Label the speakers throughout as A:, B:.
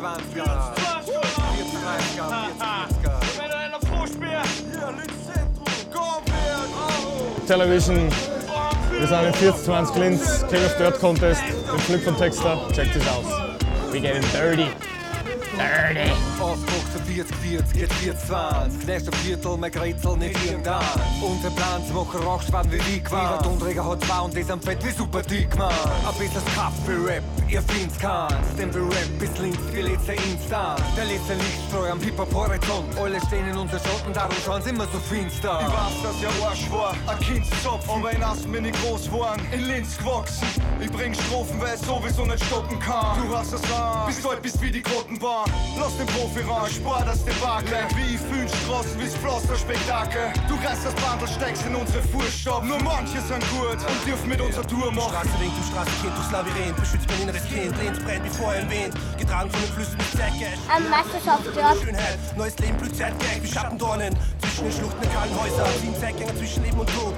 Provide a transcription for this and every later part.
A: 20, Television. Wir sind in 40-20 Linz, King of Dirt Contest, im Flip von Texter. Check this out. We get in dirty. Dirty.
B: Ausdruck zu 40, 40, geht 40, 20. Nächste Viertel, mehr Grätzel, nicht irgendwann. Unser Plan zu machen, Rockschwaden wie Weak war. Die Tonträger hat zwei und die sind fett wie super dick, man. Ein bisschen Kaffee-Rap, ihr find's keins. Denn wir Rap bis links, wie letzte Instant. Der letzte Lichtstreu am Hip-Hop-Horizont. Alle stehen in unser Schatten, darum schauen sie immer so finster.
C: Ich weiß, dass ja Arsch war, ein Kindszopf. Aber in Ast bin ich groß geworden, in Linz gewachsen. Ich bring Strophen, weil ich sowieso nicht stoppen kann. Du hast es an, bis heute bist wie die Grottenbahn. Lass den Profi ran, spar das Debakel. Wie ich fühl Straßen, wie's Pflasterspektakel. Du reißt das Bandel, steckst in unsere Fußstapfen. Nur manche sind gut und dürfen mit unserer Tour machen.
D: Straße winkt im Straßenkind durchs Labyrinth, beschützt mein inneres Kind, Linz brennt wie vorher erwähnt, getragen von den Flüssen mit Säcke.
E: Ein Meisterschaftsjob.
D: Schönheit, neues Leben blüht zeitgleich wie Schattendornen. Zwischen den Schluchten der kahlen Häuser, sieben Zeitgänger zwischen Leben und Tod.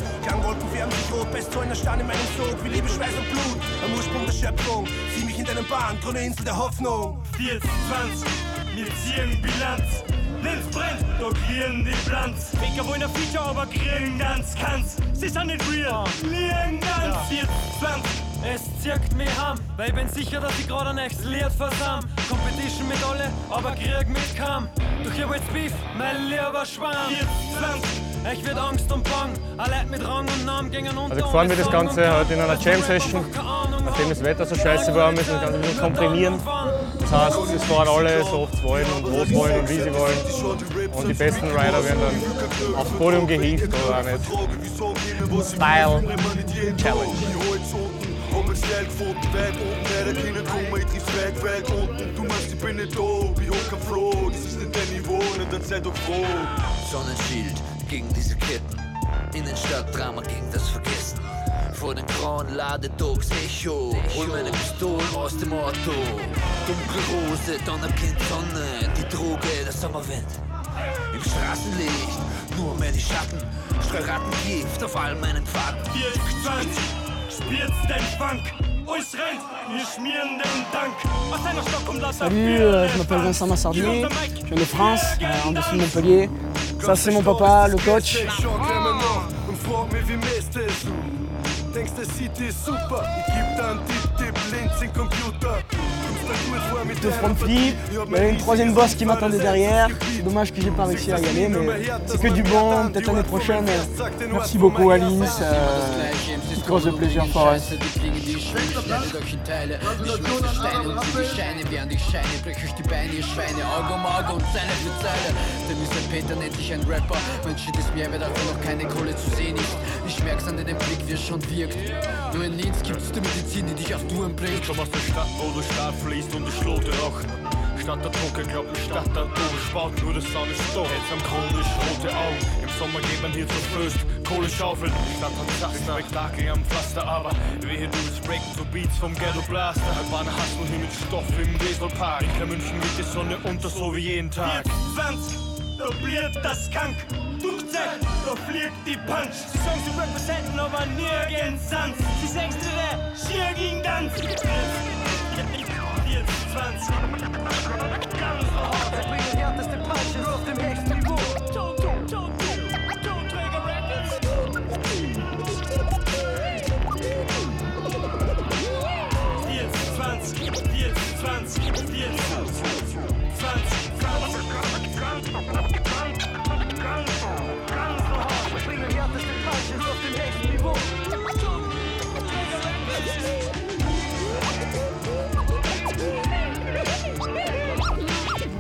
D: Klangwolken färben sich rot, Bestzollner Stern in meinem Sog, wie Liebe, Schweiß und Blut. Am Ursprung der Schöpfung, sieh mich in deinem Bahn, grüne Insel der Hoffnung.
F: 40, 20, wir ziehen Bilanz. Linz brennt, da kriegen die Planz. Ficker wollen ein Feature, aber kriegen ganz ganz. Sie sind nicht real, liegen ganz. 40, 20, es zirkt mich heim, weil ich bin sicher, dass ich gerade nächstes Lied versam. Competition mit alle, aber Krieg mit kaum. Doch ich will's Beef, mein lieber Schwan. 40, 20, ich wird Angst und Bang. Alle mit Rang und Namen gingen unter.
A: Also gefahren wir das Ganze heute in einer Jam-Session. Nachdem das Wetter so scheiße war, müssen wir das Ganze ein bisschen komprimieren. Das heißt, es fahren alle so oft wollen und wo sie wollen und wie sie wollen. Und die besten Rider werden dann aufs Podium gehievt oder auch nicht. Style Challenge.
C: Hab schnell gefunden, Weg oben, der Kinder kommen, ich triff's weg, Welt unten. Du meinst, ich bin nicht da, ich hock am Floh, das ist nicht dein Niveau, nicht dann sei doch froh.
G: Sonnenschild gegen diese Ketten. Innenstadtdrama gegen das Vergessen. Vor den grauen Ladedogs Echo. Hol meine Pistolen aus dem Auto. Dunkle Rose, Donnerkind, Sonne. Die Droge, der Sommerwind. Im Straßenlicht, nur mehr die Schatten. Streu Rattengift auf all meinen Pfaden.
F: 40,
H: Salut, euh, je m'appelle Vincent Massardier, je viens de France, euh, en dessous de Montpellier. Ça c'est mon papa, le coach. De front flip, il y avait une troisième bosse qui m'attendait derrière. C'est dommage que j'ai pas réussi à y aller, mais c'est que du bon, peut-être l'année prochaine. Merci beaucoup Alice, euh, grosse de plaisir pour.
I: Die Schwelle, durch in Teile. Ich schmeiße Steine und sie die Scheine, während ich scheine, brech ich die Beine, ihr Schweine, Auge um Auge und Zeile für Zeile. Denn ist ein Peter nennt sich ein Rapper. Mein Shit ist mehr, wert, auch noch keine Kohle zu sehen ist. Ich merk's an deinem Blick, wie es schon wirkt. Nur in Linz gibt's die Medizin, die dich auf Touren bringt.
F: Komm aus der Stadt, wo der Staat fließt und ich schlote auch. Stadt der Druckerglocken, Stadt der Durchspart, nur der Sonne ist da. Jetzt am chronisch rote Augen. Im Sommer geht man hier zur Föst, Kohle schaufeln. Die Stadt hat Zaster, Spektakel am Pflaster, aber wehe du willst breaken zu Beats vom Ghetto Blaster. Bahn hast du hier mit Stoff im Weselpark. Ich kann München mit die Sonne unter, so wie jeden Tag. 20, da bliert das Kank. Durchzeit, da fliegt die Punch. Sie sagen, sie representen, aber nirgends sonst. Sagst du der schier gegen Tanz. 40, 20.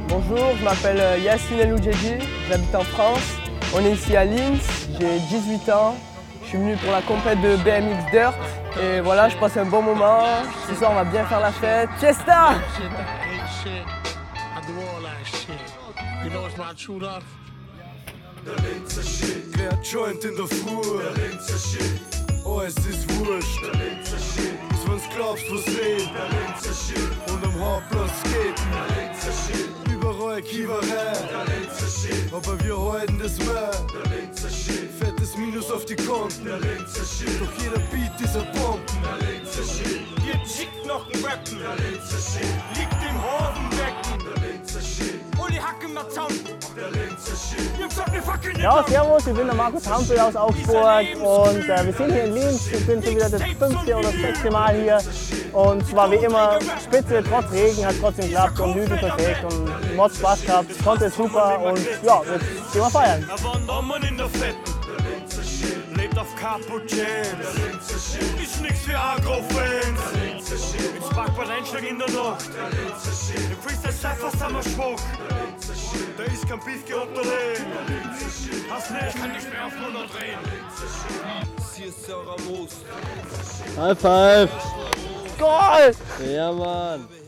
H: Bonjour, je m'appelle euh, Yassine Eloudjedji, j'habite en France. On est ici à Linz, j'ai 18 ans. Je suis venu pour la compète de BMX Dirt et voilà, je passe un bon moment. Ce soir, on va bien faire la fête. Fiesta!
C: Der Linzer Shit, wer Joint in der Früh? Der Linzer Shit, oh es ist wurscht. Der Linzer Shit, bis wenn's glaubst, was geht. Der Linzer Shit, und am Hauptplatz skaten. Der Linzer Shit, überall Kiewerei. Der Linzer Shit, aber wir halten das mehr. Der Linzer Shit, ist Minus auf die Konten. Der Linzer Shit. Doch jeder Beat dieser Bomben. Der Linzer Shit.
F: Ihr schickt noch ein Rappen. Der Linzer Shit. Liegt im Hodenbecken.
C: Der Linzer Shit.
F: Uli.
C: Der
F: habt ihr fucking
E: Ja, servus, ich bin der Markus Hampel aus Augsburg und äh, wir sind hier in Linz. Ich bin schon wieder das fünfte oder sechste Mal hier und es war wie immer spitze, trotz Regen, hat trotzdem geklappt und Hügel perfekt und Mod Spaß gehabt, konnte super und ja, jetzt gehen wir feiern.
F: Auf Cappuccins. Ist nix für Agro-Fans. Mit Sparkbad Einschlag in der Nacht. Im Freestyle Cypher Sommerschwach. Da ist kein Beef unter den. Hast nicht, kann nicht mehr auf 100 drehen.
E: High five! Goal! Ja, Mann!